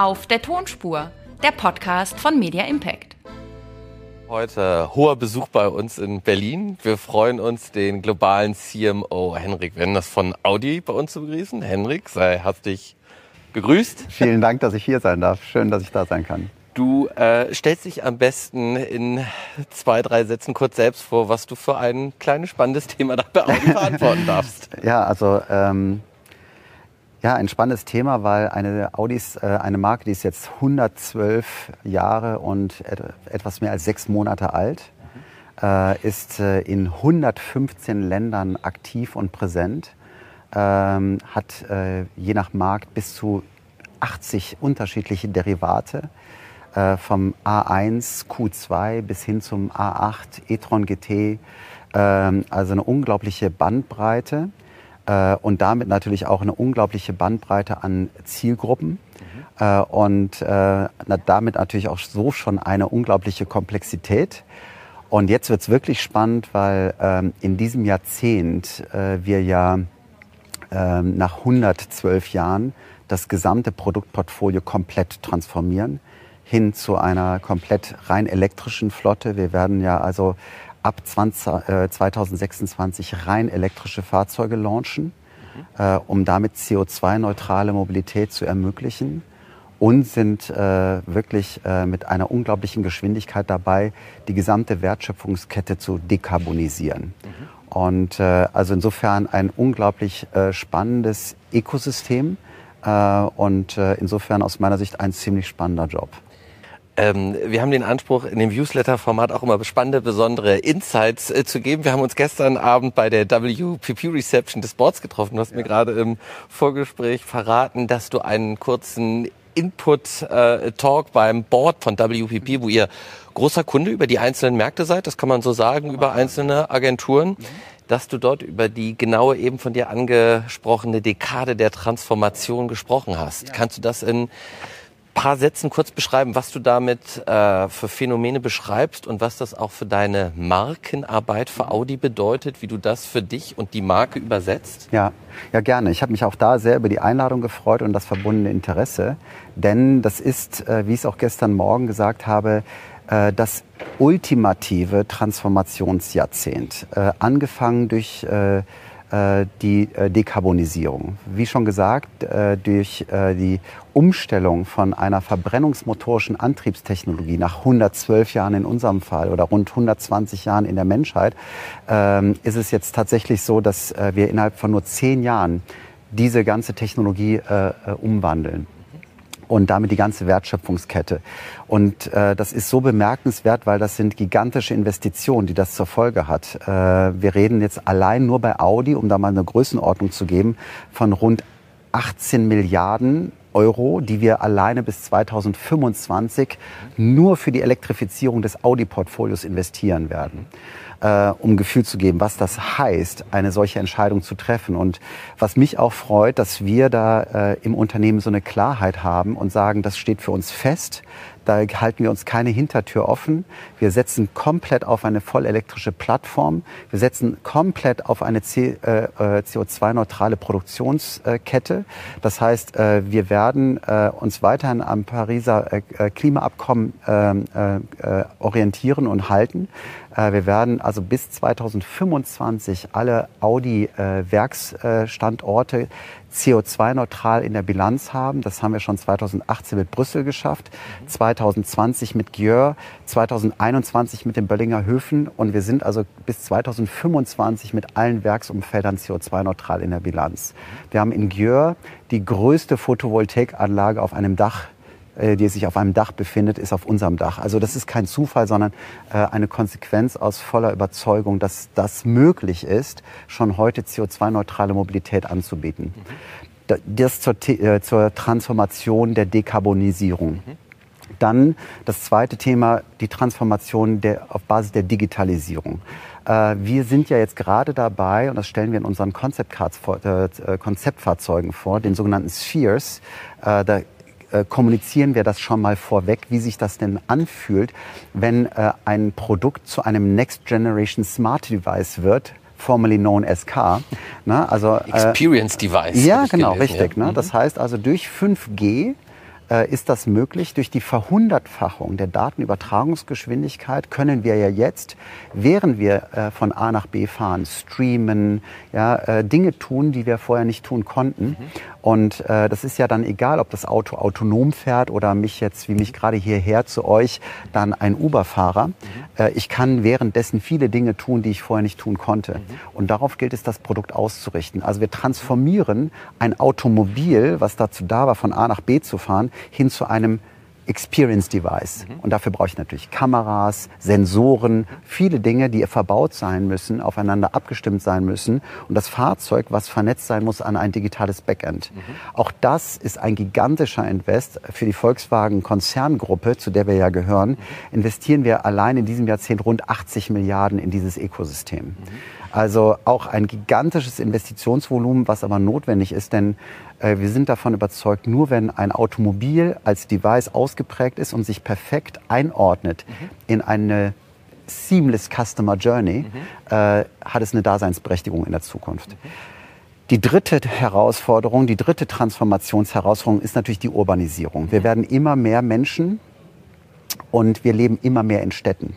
Auf der Tonspur, der Podcast von Media Impact. Heute hoher Besuch bei uns in Berlin. Wir freuen uns, den globalen CMO Henrik Wenders von Audi bei uns zu begrüßen. Henrik, sei herzlich gegrüßt. Vielen Dank, dass ich hier sein darf. Schön, dass ich da sein kann. Du äh, stellst dich am besten in zwei, drei Sätzen kurz selbst vor, was du für ein kleines spannendes Thema da bei Audi verantworten darfst. Ja, also ähm, ja, ein spannendes Thema, weil eine Audi ist äh, eine Marke, die ist jetzt 112 Jahre und et etwas mehr als sechs Monate alt, äh, ist äh, in 115 Ländern aktiv und präsent, ähm, hat äh, je nach Markt bis zu 80 unterschiedliche Derivate vom A1, Q2 bis hin zum A8, e-tron GT, ähm, also eine unglaubliche Bandbreite äh, und damit natürlich auch eine unglaubliche Bandbreite an Zielgruppen mhm. äh, und äh, damit natürlich auch so schon eine unglaubliche Komplexität. Und jetzt wird's wirklich spannend, weil ähm, in diesem Jahrzehnt äh, wir ja ähm, nach 112 Jahren das gesamte Produktportfolio komplett transformieren hin zu einer komplett rein elektrischen Flotte. Wir werden ja also ab 20, äh, 2026 rein elektrische Fahrzeuge launchen, mhm. äh, um damit CO2-neutrale Mobilität zu ermöglichen und sind äh, wirklich äh, mit einer unglaublichen Geschwindigkeit dabei, die gesamte Wertschöpfungskette zu dekarbonisieren. Mhm. Und äh, also insofern ein unglaublich äh, spannendes Ökosystem äh, und äh, insofern aus meiner Sicht ein ziemlich spannender Job. Ähm, wir haben den Anspruch, in dem Newsletter-Format auch immer spannende, besondere Insights äh, zu geben. Wir haben uns gestern Abend bei der WPP Reception des Boards getroffen. Du hast ja. mir gerade im Vorgespräch verraten, dass du einen kurzen Input-Talk äh, beim Board von WPP, wo ihr großer Kunde über die einzelnen Märkte seid, das kann man so sagen, über einzelne Agenturen, mhm. dass du dort über die genaue eben von dir angesprochene Dekade der Transformation gesprochen hast. Ja. Kannst du das in paar Sätzen kurz beschreiben, was du damit äh, für Phänomene beschreibst und was das auch für deine Markenarbeit für Audi bedeutet, wie du das für dich und die Marke übersetzt? Ja, ja gerne. Ich habe mich auch da sehr über die Einladung gefreut und das verbundene Interesse, denn das ist, äh, wie ich es auch gestern Morgen gesagt habe, äh, das ultimative Transformationsjahrzehnt, äh, angefangen durch äh, die äh, Dekarbonisierung. Wie schon gesagt, äh, durch die Umstellung von einer verbrennungsmotorischen Antriebstechnologie nach 112 Jahren in unserem Fall oder rund 120 Jahren in der Menschheit, ähm, ist es jetzt tatsächlich so, dass wir innerhalb von nur zehn Jahren diese ganze Technologie umwandeln und damit die ganze Wertschöpfungskette. Und äh, das ist so bemerkenswert, weil das sind gigantische Investitionen, die das zur Folge hat. Äh, wir reden jetzt allein nur bei Audi, um da mal eine Größenordnung zu geben, von rund 18 Milliarden Euro, die wir alleine bis 2025 nur für die Elektrifizierung des Audi-Portfolios investieren werden äh, um Gefühl zu geben, was das heißt, eine solche Entscheidung zu treffen. Und was mich auch freut, dass wir da äh, im Unternehmen so eine Klarheit haben und sagen, das steht für uns fest. Da halten wir uns keine Hintertür offen. Wir setzen komplett auf eine vollelektrische Plattform. Wir setzen komplett auf eine äh, äh, CO2-neutrale Produktionskette. Das heißt, äh, wir werden uns weiterhin am Pariser Klimaabkommen ähm, orientieren und halten. Wir werden also bis 2025 alle Audi-Werksstandorte CO2-neutral in der Bilanz haben. Das haben wir schon 2018 mit Brüssel geschafft, 2020 mit Gjör, 2021 mit den Böllinger Höfen und wir sind also bis 2025 mit allen Werksumfeldern CO2-neutral in der Bilanz. Wir haben in Gjör die größte Photovoltaikanlage auf einem Dach äh, die sich auf einem Dach befindet, ist auf unserem Dach. Also das ist kein Zufall, sondern äh, eine Konsequenz aus voller Überzeugung, dass das möglich ist, schon heute CO2-neutrale Mobilität anzubieten. Das zur, äh, zur, Transformation der Dekarbonisierung. Mhm. Dann das zweite Thema, die Transformation der, auf Basis der Digitalisierung. Wir sind ja jetzt gerade dabei, und das stellen wir in unseren äh, Konzeptfahrzeugen vor, den sogenannten Spheres. Äh, da äh, kommunizieren wir das schon mal vorweg, wie sich das denn anfühlt, wenn äh, ein Produkt zu einem Next Generation Smart Device wird, formerly known as car. Ne? Also, äh, Experience Device. Ja, genau, gelesen, richtig. Ja. Ne? Das heißt also durch 5G äh, ist das möglich. Durch die Verhundertfachung der Datenübertragungsgeschwindigkeit können wir ja jetzt, während wir äh, von A nach B fahren, streamen, ja, äh, Dinge tun, die wir vorher nicht tun konnten. Mhm. Und äh, das ist ja dann egal, ob das Auto autonom fährt oder mich jetzt, wie mich gerade hierher zu euch, dann ein Uber-Fahrer. Mhm. Äh, ich kann währenddessen viele Dinge tun, die ich vorher nicht tun konnte. Mhm. Und darauf gilt es, das Produkt auszurichten. Also wir transformieren ein Automobil, was dazu da war, von A nach B zu fahren, hin zu einem Experience Device. Mhm. Und dafür brauche ich natürlich Kameras, Sensoren, viele Dinge, die verbaut sein müssen, aufeinander abgestimmt sein müssen. Und das Fahrzeug, was vernetzt sein muss an ein digitales Backend. Mhm. Auch das ist ein gigantischer Invest für die Volkswagen Konzerngruppe, zu der wir ja gehören. Mhm. Investieren wir allein in diesem Jahrzehnt rund 80 Milliarden in dieses Ökosystem. Mhm. Also auch ein gigantisches Investitionsvolumen, was aber notwendig ist, denn wir sind davon überzeugt, nur wenn ein Automobil als Device ausgeprägt ist und sich perfekt einordnet mhm. in eine seamless Customer Journey, mhm. äh, hat es eine Daseinsberechtigung in der Zukunft. Mhm. Die dritte Herausforderung, die dritte Transformationsherausforderung ist natürlich die Urbanisierung. Wir mhm. werden immer mehr Menschen und wir leben immer mehr in Städten.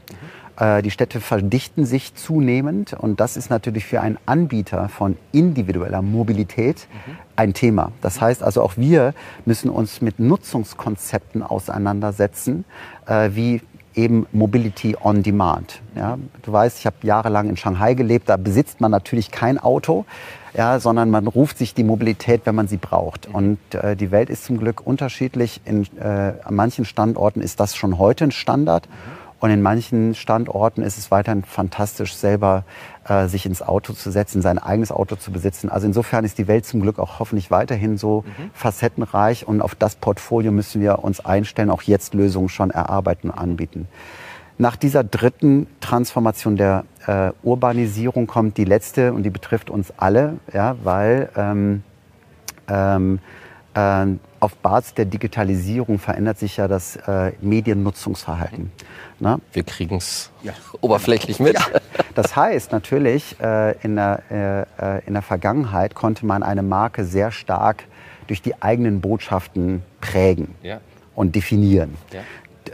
Äh, die Städte verdichten sich zunehmend und das ist natürlich für einen Anbieter von individueller Mobilität mhm. ein Thema. Das heißt also auch wir müssen uns mit Nutzungskonzepten auseinandersetzen, äh, wie eben Mobility on Demand. Ja, du weißt, ich habe jahrelang in Shanghai gelebt, da besitzt man natürlich kein Auto, ja, sondern man ruft sich die Mobilität, wenn man sie braucht. Mhm. Und äh, die Welt ist zum Glück unterschiedlich. In, äh, an manchen Standorten ist das schon heute ein Standard. Mhm. Und in manchen Standorten ist es weiterhin fantastisch, selber äh, sich ins Auto zu setzen, sein eigenes Auto zu besitzen. Also insofern ist die Welt zum Glück auch hoffentlich weiterhin so mhm. facettenreich und auf das Portfolio müssen wir uns einstellen, auch jetzt Lösungen schon erarbeiten und anbieten. Nach dieser dritten Transformation der äh, Urbanisierung kommt die letzte und die betrifft uns alle, ja, weil ähm, ähm, äh, auf Basis der Digitalisierung verändert sich ja das äh, Mediennutzungsverhalten. Na? Wir kriegen es ja. oberflächlich mit. Ja. Das heißt natürlich, äh, in, der, äh, äh, in der Vergangenheit konnte man eine Marke sehr stark durch die eigenen Botschaften prägen ja. und definieren.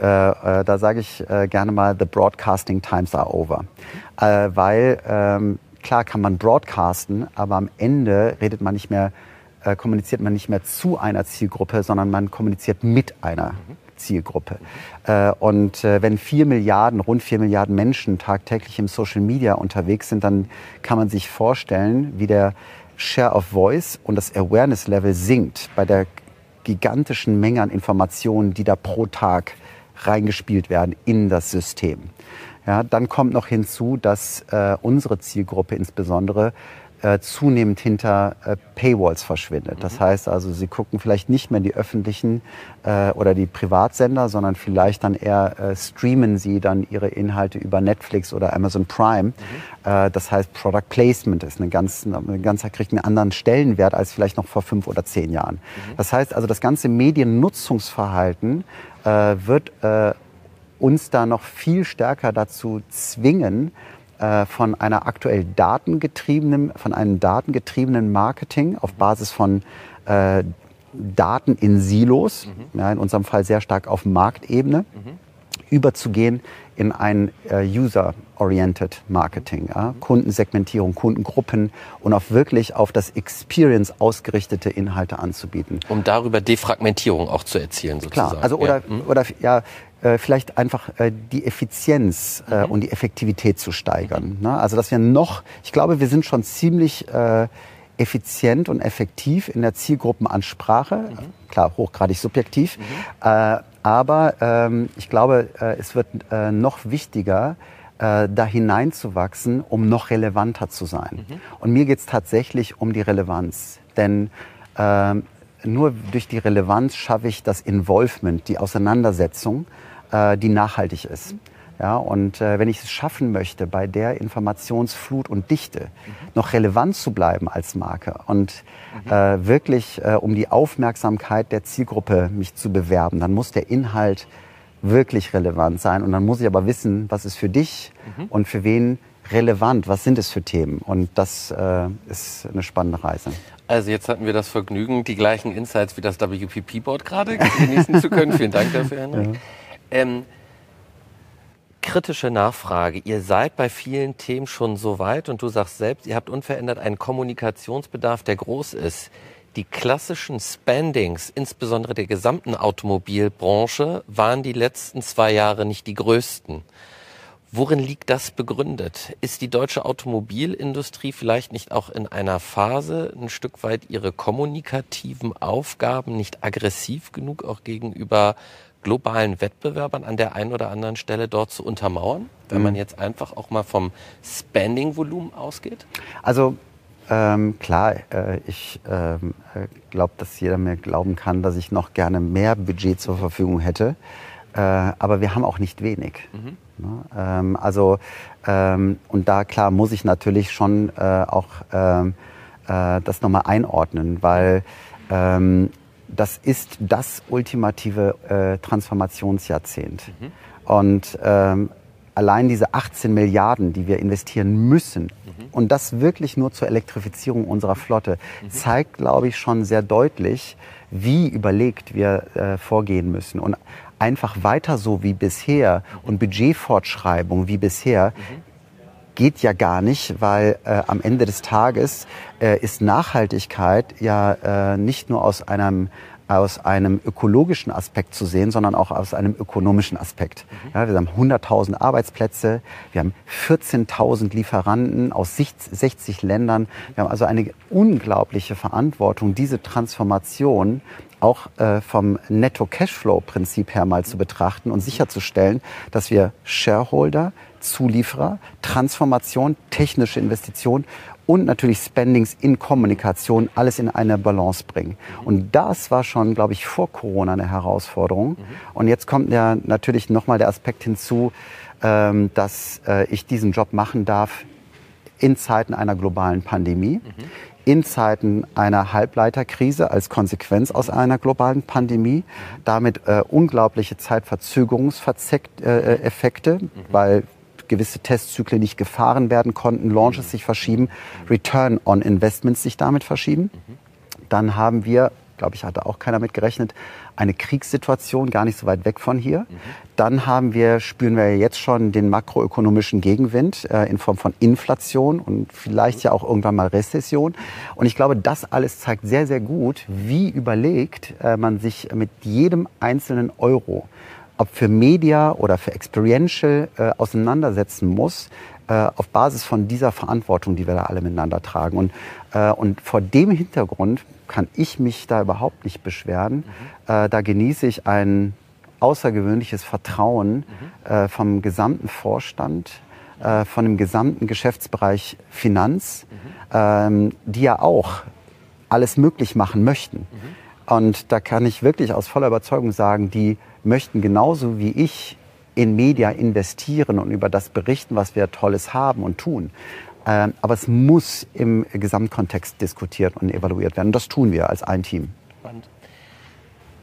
Äh, äh, da sage ich gerne mal, the broadcasting times are over. weil ähm, klar kann man broadcasten, aber am Ende redet man nicht mehr äh, kommuniziert man nicht mehr zu einer Zielgruppe, sondern man kommuniziert mit einer mhm. Zielgruppe. Äh, und äh, wenn vier Milliarden, rund vier Milliarden Menschen tagtäglich im Social Media unterwegs sind, dann kann man sich vorstellen, wie der Share of Voice und das Awareness Level sinkt bei der gigantischen Menge an Informationen, die da pro Tag reingespielt werden in das System. Ja, dann kommt noch hinzu, dass äh, unsere Zielgruppe insbesondere äh, zunehmend hinter äh, Paywalls verschwindet. Das mhm. heißt also, sie gucken vielleicht nicht mehr die öffentlichen äh, oder die Privatsender, sondern vielleicht dann eher äh, streamen sie dann ihre Inhalte über Netflix oder Amazon Prime. Mhm. Äh, das heißt, Product Placement ist eine ganz, eine ganz, kriegt einen anderen Stellenwert als vielleicht noch vor fünf oder zehn Jahren. Mhm. Das heißt also, das ganze Mediennutzungsverhalten äh, wird äh, uns da noch viel stärker dazu zwingen, von einer aktuell datengetriebenen, von einem datengetriebenen Marketing auf Basis von äh, Daten in Silos, mhm. ja, in unserem Fall sehr stark auf Marktebene, mhm. überzugehen in ein äh, User-Oriented Marketing, ja, mhm. Kundensegmentierung, Kundengruppen und auch wirklich auf das Experience ausgerichtete Inhalte anzubieten. Um darüber Defragmentierung auch zu erzielen, sozusagen. Klar, also oder, ja. Mhm. oder ja, äh, vielleicht einfach äh, die Effizienz äh, mhm. und die Effektivität zu steigern. Mhm. Ne? Also dass wir noch, ich glaube, wir sind schon ziemlich äh, effizient und effektiv in der Zielgruppenansprache, mhm. klar hochgradig subjektiv, mhm. äh, aber ähm, ich glaube, äh, es wird äh, noch wichtiger, äh, da hineinzuwachsen, um noch relevanter zu sein. Mhm. Und mir geht es tatsächlich um die Relevanz, denn äh, nur durch die Relevanz schaffe ich das Involvement, die Auseinandersetzung äh, die nachhaltig ist. Ja, und äh, wenn ich es schaffen möchte, bei der Informationsflut und Dichte mhm. noch relevant zu bleiben als Marke und mhm. äh, wirklich äh, um die Aufmerksamkeit der Zielgruppe mich zu bewerben, dann muss der Inhalt wirklich relevant sein und dann muss ich aber wissen, was ist für dich mhm. und für wen relevant? Was sind es für Themen? Und das äh, ist eine spannende Reise. Also jetzt hatten wir das Vergnügen, die gleichen Insights wie das WPP-Board gerade genießen zu können. Vielen Dank dafür, Henrik. Ja. Ähm, kritische Nachfrage. Ihr seid bei vielen Themen schon so weit und du sagst selbst, ihr habt unverändert einen Kommunikationsbedarf, der groß ist. Die klassischen Spendings, insbesondere der gesamten Automobilbranche, waren die letzten zwei Jahre nicht die größten. Worin liegt das begründet? Ist die deutsche Automobilindustrie vielleicht nicht auch in einer Phase ein Stück weit ihre kommunikativen Aufgaben nicht aggressiv genug auch gegenüber globalen Wettbewerbern an der einen oder anderen Stelle dort zu untermauern, wenn man mhm. jetzt einfach auch mal vom Spending-Volumen ausgeht? Also ähm, klar, äh, ich ähm, äh, glaube, dass jeder mir glauben kann, dass ich noch gerne mehr Budget zur Verfügung hätte. Äh, aber wir haben auch nicht wenig. Mhm. Ne? Ähm, also, ähm, und da klar muss ich natürlich schon äh, auch ähm, äh, das nochmal einordnen, weil ähm, das ist das ultimative äh, Transformationsjahrzehnt. Mhm. Und ähm, allein diese 18 Milliarden, die wir investieren müssen, mhm. und das wirklich nur zur Elektrifizierung unserer Flotte, mhm. zeigt, glaube ich, schon sehr deutlich, wie überlegt wir äh, vorgehen müssen. Und einfach weiter so wie bisher und Budgetfortschreibung wie bisher mhm. geht ja gar nicht, weil äh, am Ende des Tages äh, ist Nachhaltigkeit ja äh, nicht nur aus einem aus einem ökologischen Aspekt zu sehen, sondern auch aus einem ökonomischen Aspekt. Mhm. Ja, wir haben 100.000 Arbeitsplätze, wir haben 14.000 Lieferanten aus 60 Ländern. Wir haben also eine unglaubliche Verantwortung, diese Transformation auch äh, vom Netto-Cashflow-Prinzip her mal zu betrachten und sicherzustellen, dass wir Shareholder, Zulieferer, Transformation, technische Investition und natürlich Spendings in Kommunikation alles in eine Balance bringen. Und das war schon, glaube ich, vor Corona eine Herausforderung. Und jetzt kommt ja natürlich nochmal der Aspekt hinzu, ähm, dass äh, ich diesen Job machen darf in Zeiten einer globalen Pandemie. In Zeiten einer Halbleiterkrise als Konsequenz aus einer globalen Pandemie, damit äh, unglaubliche Zeitverzögerungseffekte, äh, mhm. weil gewisse Testzyklen nicht gefahren werden konnten, Launches sich verschieben, Return on Investments sich damit verschieben. Dann haben wir glaube ich, hatte auch keiner mit gerechnet, eine Kriegssituation gar nicht so weit weg von hier. Mhm. Dann haben wir, spüren wir jetzt schon den makroökonomischen Gegenwind äh, in Form von Inflation und vielleicht ja auch irgendwann mal Rezession. Und ich glaube, das alles zeigt sehr, sehr gut, wie überlegt äh, man sich mit jedem einzelnen Euro, ob für Media oder für Experiential, äh, auseinandersetzen muss, äh, auf Basis von dieser Verantwortung, die wir da alle miteinander tragen. Und, äh, und vor dem Hintergrund kann ich mich da überhaupt nicht beschweren. Mhm. Äh, da genieße ich ein außergewöhnliches Vertrauen mhm. äh, vom gesamten Vorstand, äh, von dem gesamten Geschäftsbereich Finanz, mhm. ähm, die ja auch alles möglich machen möchten. Mhm. Und da kann ich wirklich aus voller Überzeugung sagen, die möchten genauso wie ich in Media investieren und über das berichten, was wir Tolles haben und tun. Ähm, aber es muss im Gesamtkontext diskutiert und evaluiert werden. Und das tun wir als ein Team. Spannend.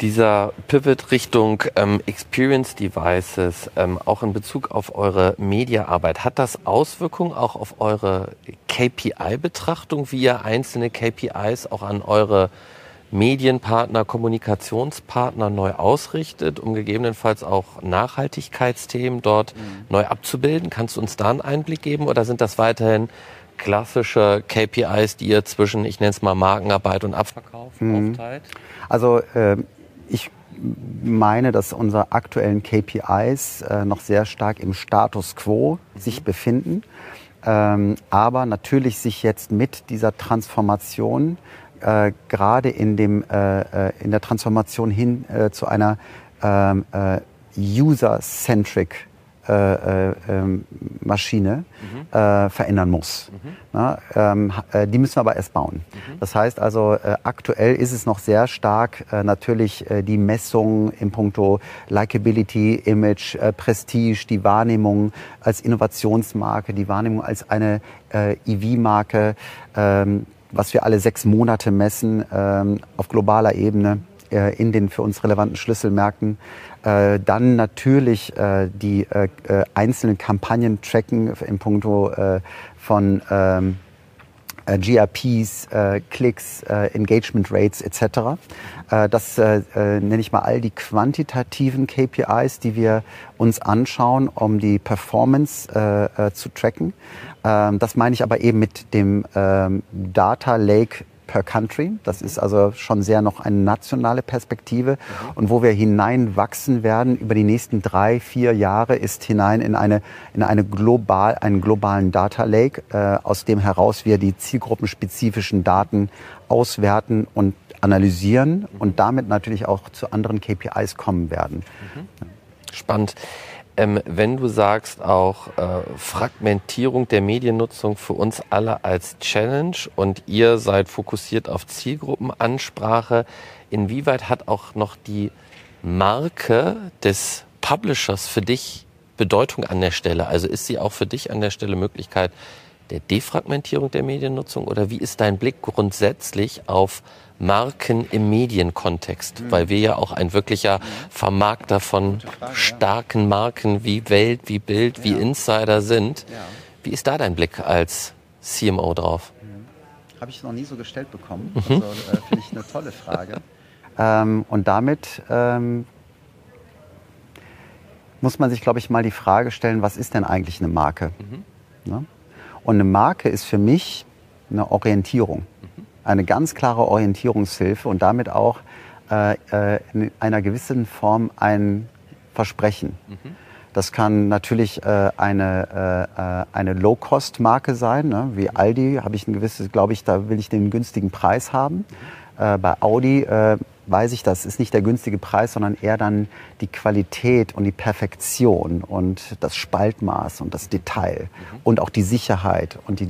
Dieser Pivot Richtung ähm, Experience Devices, ähm, auch in Bezug auf eure Mediaarbeit, hat das Auswirkungen auch auf eure KPI-Betrachtung, wie ihr einzelne KPIs auch an eure Medienpartner, Kommunikationspartner neu ausrichtet, um gegebenenfalls auch Nachhaltigkeitsthemen dort mhm. neu abzubilden? Kannst du uns da einen Einblick geben oder sind das weiterhin klassische KPIs, die ihr zwischen, ich nenne es mal Markenarbeit und Abverkauf mhm. aufteilt? Also äh, ich meine, dass unsere aktuellen KPIs äh, noch sehr stark im Status quo mhm. sich befinden, ähm, aber natürlich sich jetzt mit dieser Transformation äh, gerade in, dem, äh, äh, in der Transformation hin äh, zu einer ähm, äh, user-centric äh, ähm, Maschine mhm. verändern muss. Mhm. Na, ähm, die müssen wir aber erst bauen. Mhm. Das heißt also, aktuell ist es noch sehr stark natürlich die Messung im Punkto Likability, Image, Prestige, die Wahrnehmung als Innovationsmarke, die Wahrnehmung als eine EV-Marke, ähm, was wir alle sechs Monate messen ähm, auf globaler Ebene, äh, in den für uns relevanten Schlüsselmärkten. Äh, dann natürlich äh, die äh, äh, einzelnen Kampagnen tracken in puncto äh, von ähm, äh, GRPs, äh, Klicks, äh, Engagement Rates etc. Äh, das äh, äh, nenne ich mal all die quantitativen KPIs, die wir uns anschauen, um die Performance äh, äh, zu tracken. Ähm, das meine ich aber eben mit dem ähm, Data Lake per Country. Das ist also schon sehr noch eine nationale Perspektive. Und wo wir hineinwachsen werden über die nächsten drei, vier Jahre ist hinein in eine, in eine global, einen globalen Data Lake, äh, aus dem heraus wir die zielgruppenspezifischen Daten auswerten und analysieren und damit natürlich auch zu anderen KPIs kommen werden. Mhm. Spannend. Ähm, wenn du sagst auch äh, Fragmentierung der Mediennutzung für uns alle als Challenge und ihr seid fokussiert auf Zielgruppenansprache, inwieweit hat auch noch die Marke des Publishers für dich Bedeutung an der Stelle? Also ist sie auch für dich an der Stelle Möglichkeit der Defragmentierung der Mediennutzung oder wie ist dein Blick grundsätzlich auf Marken im Medienkontext, mhm. weil wir ja auch ein wirklicher Vermarkter von Frage, starken ja. Marken wie Welt, wie Bild, ja. wie Insider sind. Ja. Wie ist da dein Blick als CMO drauf? Mhm. Habe ich noch nie so gestellt bekommen. Mhm. Also äh, finde ich eine tolle Frage. ähm, und damit ähm, muss man sich, glaube ich, mal die Frage stellen, was ist denn eigentlich eine Marke? Mhm. Ne? Und eine Marke ist für mich eine Orientierung eine ganz klare Orientierungshilfe und damit auch äh, äh, in einer gewissen Form ein Versprechen. Mhm. Das kann natürlich äh, eine, äh, äh eine Low-Cost-Marke sein, ne? wie Aldi habe ich ein gewisses, glaube ich, da will ich den günstigen Preis haben. Äh, bei Audi äh, weiß ich, das ist nicht der günstige Preis, sondern eher dann die Qualität und die Perfektion und das Spaltmaß und das Detail mhm. und auch die Sicherheit und die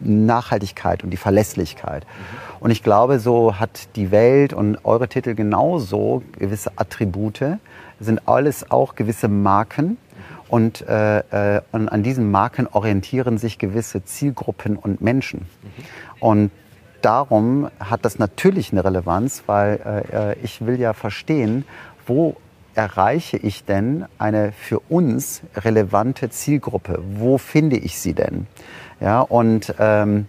Nachhaltigkeit und die Verlässlichkeit. Mhm. Und ich glaube, so hat die Welt und eure Titel genauso gewisse Attribute, sind alles auch gewisse Marken. Und, äh, äh, und an diesen Marken orientieren sich gewisse Zielgruppen und Menschen. Mhm. Und darum hat das natürlich eine Relevanz, weil äh, äh ich will ja verstehen, wo erreiche ich denn eine für uns relevante Zielgruppe? Wo finde ich sie denn? Ja, und, ähm,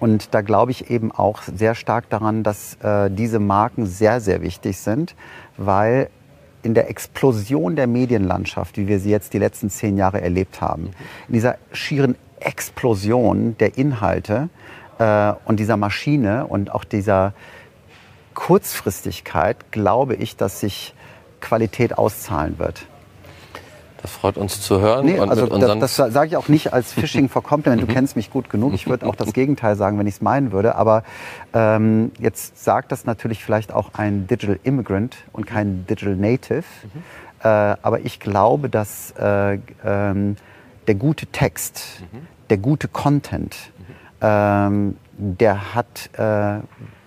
und da glaube ich eben auch sehr stark daran, dass äh, diese Marken sehr, sehr wichtig sind, weil in der Explosion der Medienlandschaft, wie wir sie jetzt die letzten zehn Jahre erlebt haben, in dieser schieren Explosion der Inhalte äh, und dieser Maschine und auch dieser Kurzfristigkeit, glaube ich, dass sich Qualität auszahlen wird. Das freut uns zu hören. Nee, also das, das sage ich auch nicht als Phishing for Compliment. Du mhm. kennst mich gut genug. Ich würde auch das Gegenteil sagen, wenn ich es meinen würde. Aber ähm, jetzt sagt das natürlich vielleicht auch ein Digital Immigrant und kein Digital Native. Mhm. Äh, aber ich glaube, dass äh, ähm, der gute Text, mhm. der gute Content, ähm, der hat äh, äh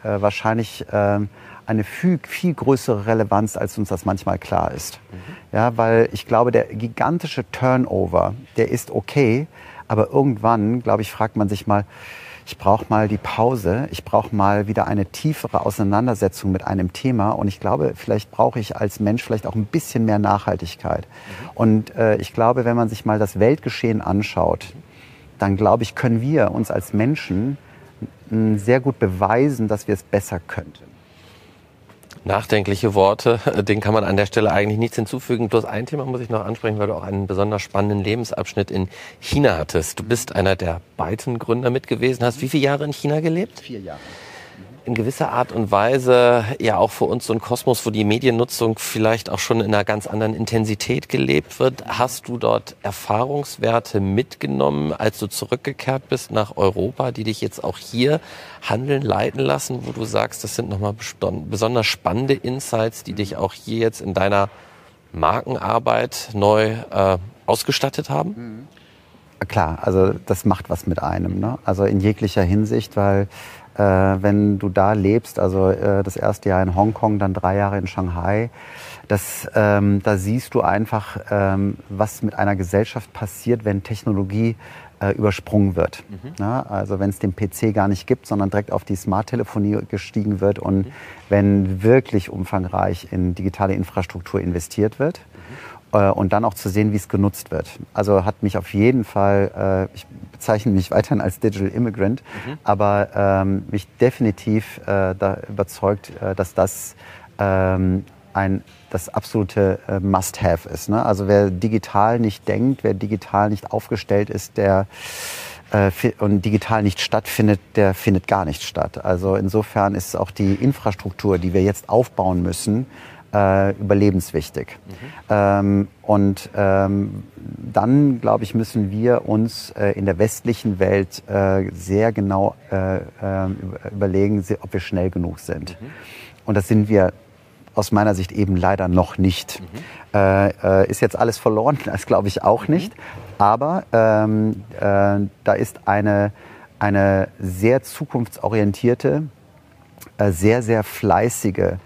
wahrscheinlich ähm, eine viel, viel größere Relevanz, als uns das manchmal klar ist. Mhm. Ja, weil ich glaube, der gigantische Turnover, der ist okay, aber irgendwann, glaube ich, fragt man sich mal, ich brauche mal die Pause, ich brauche mal wieder eine tiefere Auseinandersetzung mit einem Thema und ich glaube, vielleicht brauche ich als Mensch vielleicht auch ein bisschen mehr Nachhaltigkeit. Mhm. Und äh, ich glaube, wenn man sich mal das Weltgeschehen anschaut, dann glaube ich, können wir uns als Menschen sehr gut beweisen, dass wir es besser könnten. Nachdenkliche Worte, den kann man an der Stelle eigentlich nichts hinzufügen. Bloß ein Thema muss ich noch ansprechen, weil du auch einen besonders spannenden Lebensabschnitt in China hattest. Du bist einer der beiden Gründer mit gewesen, hast wie viele Jahre in China gelebt? Vier Jahre in gewisser Art und Weise ja auch für uns so ein Kosmos, wo die Mediennutzung vielleicht auch schon in einer ganz anderen Intensität gelebt wird. Hast du dort Erfahrungswerte mitgenommen, als du zurückgekehrt bist nach Europa, die dich jetzt auch hier handeln, leiten lassen, wo du sagst, das sind nochmal besonders spannende Insights, die dich auch hier jetzt in deiner Markenarbeit neu äh, ausgestattet haben? Klar, also das macht was mit einem, ne? also in jeglicher Hinsicht, weil äh, wenn du da lebst, also äh, das erste Jahr in Hongkong, dann drei Jahre in Shanghai, das, ähm, da siehst du einfach, ähm, was mit einer Gesellschaft passiert, wenn Technologie äh, übersprungen wird. Mhm. Ja, also wenn es den PC gar nicht gibt, sondern direkt auf die Smarttelefonie gestiegen wird und mhm. wenn wirklich umfangreich in digitale Infrastruktur investiert wird. Äh, und dann auch zu sehen, wie es genutzt wird. Also hat mich auf jeden Fall, äh, ich bezeichne mich weiterhin als Digital Immigrant, mhm. aber ähm, mich definitiv äh, da überzeugt, dass das ähm, ein das absolute Must-Have ist. Ne? Also wer digital nicht denkt, wer digital nicht aufgestellt ist, der und digital nicht stattfindet, der findet gar nicht statt. Also insofern ist auch die Infrastruktur, die wir jetzt aufbauen müssen, äh, überlebenswichtig. Mhm. Ähm, und ähm, dann, glaube ich, müssen wir uns äh, in der westlichen Welt äh, sehr genau äh, ähm, überlegen, ob wir schnell genug sind. Mhm. Und das sind wir aus meiner Sicht eben leider noch nicht. Mhm. Ist jetzt alles verloren? Das glaube ich auch nicht. Aber ähm, äh, da ist eine, eine sehr zukunftsorientierte, sehr, sehr fleißige,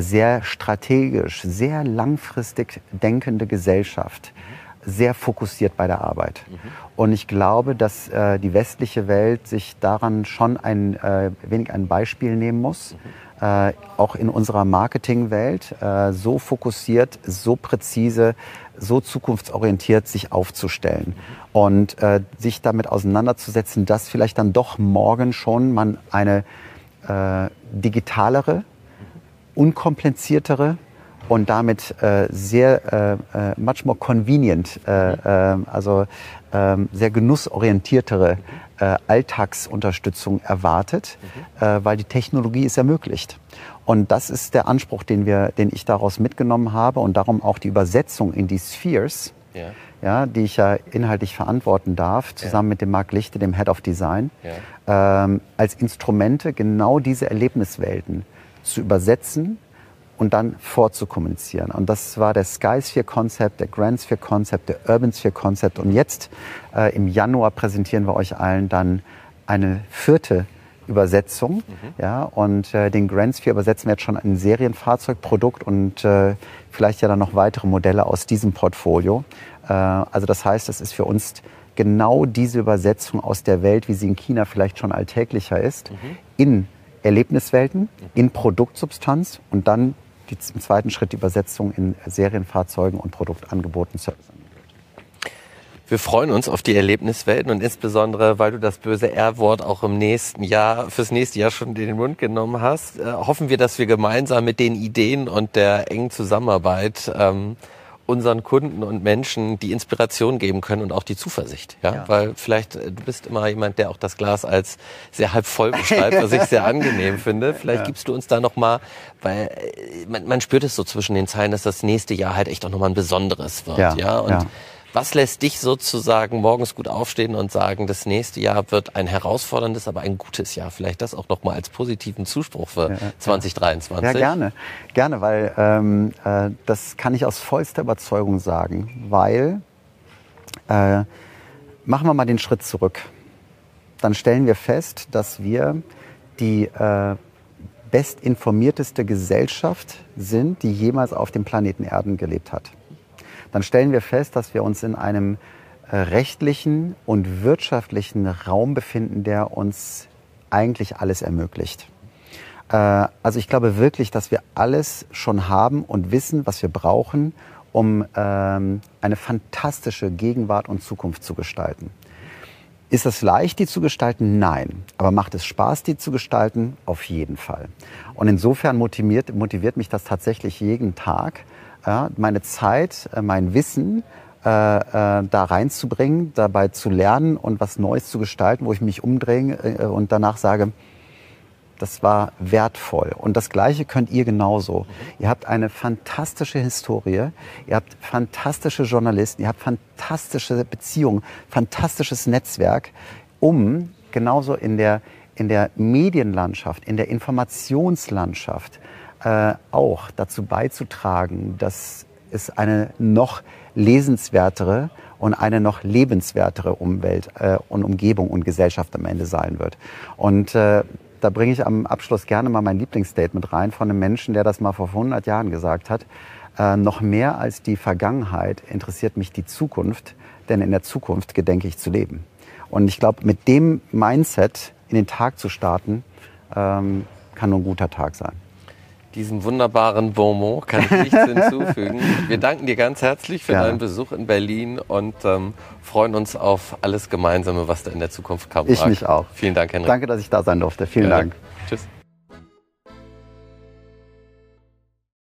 sehr strategisch, sehr langfristig denkende Gesellschaft mhm. sehr fokussiert bei der Arbeit. Mhm. Und ich glaube, dass äh, die westliche Welt sich daran schon ein äh, wenig ein Beispiel nehmen muss. Mhm äh, auch in unserer Marketingwelt äh, so fokussiert, so präzise, so zukunftsorientiert sich aufzustellen und äh, sich damit auseinanderzusetzen, dass vielleicht dann doch morgen schon man eine äh, digitalere, unkompliziertere und damit äh, sehr äh, äh, much more convenient, äh, äh, also äh, sehr genussorientiertere äh, Alltagsunterstützung erwartet, mhm. äh, weil die Technologie es ermöglicht. Und das ist der Anspruch, den, wir, den ich daraus mitgenommen habe und darum auch die Übersetzung in die Spheres, ja. Ja, die ich ja inhaltlich verantworten darf, zusammen ja. mit dem Marc Lichte, dem Head of Design, ja. ähm, als Instrumente genau diese Erlebniswelten zu übersetzen und dann vorzukommunizieren. Und das war der Skysphere Concept, der Grand Sphere Concept, der Urban Sphere Concept. Und jetzt äh, im Januar präsentieren wir euch allen dann eine vierte Übersetzung. Mhm. Ja, und äh, den Grand Sphere übersetzen wir jetzt schon ein Serienfahrzeugprodukt und äh, vielleicht ja dann noch weitere Modelle aus diesem Portfolio. Äh, also das heißt, es ist für uns genau diese Übersetzung aus der Welt, wie sie in China vielleicht schon alltäglicher ist, mhm. in Erlebniswelten, mhm. in Produktsubstanz und dann die, im zweiten Schritt die Übersetzung in Serienfahrzeugen und Produktangeboten, Serviceangeboten. Wir freuen uns auf die Erlebniswelten und insbesondere, weil du das böse R-Wort auch im nächsten Jahr, fürs nächste Jahr schon in den Mund genommen hast, äh, hoffen wir, dass wir gemeinsam mit den Ideen und der engen Zusammenarbeit ähm, unseren Kunden und Menschen die Inspiration geben können und auch die Zuversicht. Ja? ja. Weil vielleicht, äh, du bist immer jemand, der auch das Glas als sehr halb voll beschreibt, was ich sehr angenehm finde. Vielleicht ja. gibst du uns da nochmal, weil äh, man, man spürt es so zwischen den Zeilen, dass das nächste Jahr halt echt auch nochmal ein besonderes wird. Ja, ja? Und was lässt dich sozusagen morgens gut aufstehen und sagen, das nächste Jahr wird ein herausforderndes, aber ein gutes Jahr? Vielleicht das auch nochmal als positiven Zuspruch für ja, 2023. Ja, gerne. Gerne, weil ähm, äh, das kann ich aus vollster Überzeugung sagen, weil äh, machen wir mal den Schritt zurück. Dann stellen wir fest, dass wir die äh, bestinformierteste Gesellschaft sind, die jemals auf dem Planeten Erden gelebt hat dann stellen wir fest, dass wir uns in einem äh, rechtlichen und wirtschaftlichen Raum befinden, der uns eigentlich alles ermöglicht. Äh, also ich glaube wirklich, dass wir alles schon haben und wissen, was wir brauchen, um ähm, eine fantastische Gegenwart und Zukunft zu gestalten. Ist es leicht, die zu gestalten? Nein. Aber macht es Spaß, die zu gestalten? Auf jeden Fall. Und insofern motiviert, motiviert mich das tatsächlich jeden Tag, ja, meine Zeit, äh, mein Wissen äh, äh, da reinzubringen, dabei zu lernen und was Neues zu gestalten, wo ich mich umdrehe äh, und danach sage, das war wertvoll. Und das Gleiche könnt ihr genauso. Ihr habt eine fantastische Historie, ihr habt fantastische Journalisten, ihr habt fantastische Beziehungen, fantastisches Netzwerk, um genauso in der, in der Medienlandschaft, in der Informationslandschaft äh, auch dazu beizutragen, dass es eine noch lesenswertere und eine noch lebenswertere Umwelt äh, und Umgebung und Gesellschaft am Ende sein wird. Und äh, da bringe ich am Abschluss gerne mal mein Lieblingsstatement rein von einem Menschen, der das mal vor 100 Jahren gesagt hat. Äh, noch mehr als die Vergangenheit interessiert mich die Zukunft, denn in der Zukunft gedenke ich zu leben. Und ich glaube, mit dem Mindset in den Tag zu starten, ähm, kann nur ein guter Tag sein. Diesem wunderbaren Bonmot kann ich nichts hinzufügen. Wir danken dir ganz herzlich für Gerne. deinen Besuch in Berlin und ähm, freuen uns auf alles Gemeinsame, was da in der Zukunft kommt. Ich mich auch. Vielen Dank, Henrik. Danke, dass ich da sein durfte. Vielen Ja, Dank. Tschüss.